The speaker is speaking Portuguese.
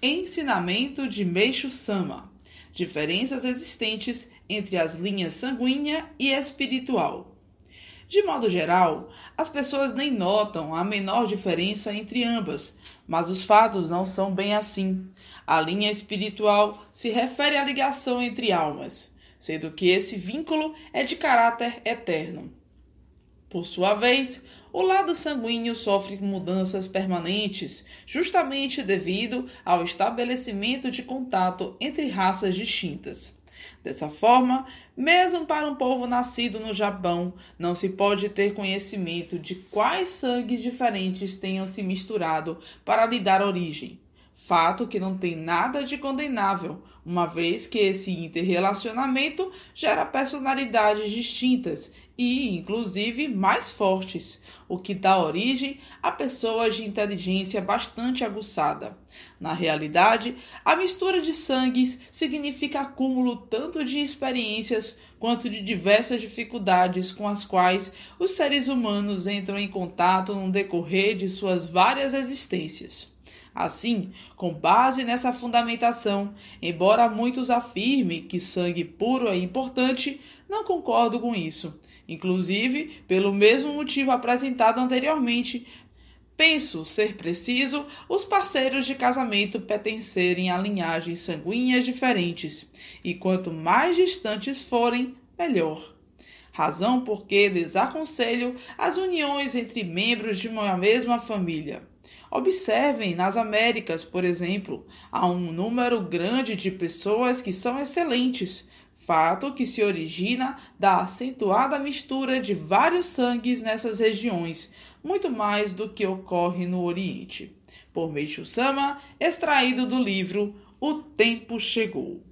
Ensinamento de Meixo Sama: Diferenças existentes entre as linhas sanguínea e espiritual. De modo geral, as pessoas nem notam a menor diferença entre ambas, mas os fatos não são bem assim. A linha espiritual se refere à ligação entre almas, sendo que esse vínculo é de caráter eterno. Por sua vez, o lado sanguíneo sofre mudanças permanentes, justamente devido ao estabelecimento de contato entre raças distintas. Dessa forma, mesmo para um povo nascido no Japão, não se pode ter conhecimento de quais sangues diferentes tenham se misturado para lhe dar origem. Fato que não tem nada de condenável, uma vez que esse interrelacionamento gera personalidades distintas e, inclusive, mais fortes, o que dá origem a pessoas de inteligência bastante aguçada. Na realidade, a mistura de sangues significa acúmulo tanto de experiências quanto de diversas dificuldades com as quais os seres humanos entram em contato no decorrer de suas várias existências. Assim, com base nessa fundamentação, embora muitos afirmem que sangue puro é importante, não concordo com isso. Inclusive, pelo mesmo motivo apresentado anteriormente, penso ser preciso os parceiros de casamento pertencerem a linhagens sanguíneas diferentes, e quanto mais distantes forem, melhor razão porque desaconselho as uniões entre membros de uma mesma família. Observem nas Américas, por exemplo, há um número grande de pessoas que são excelentes, fato que se origina da acentuada mistura de vários sangues nessas regiões, muito mais do que ocorre no Oriente. Por Meishu Sama, extraído do livro O Tempo Chegou.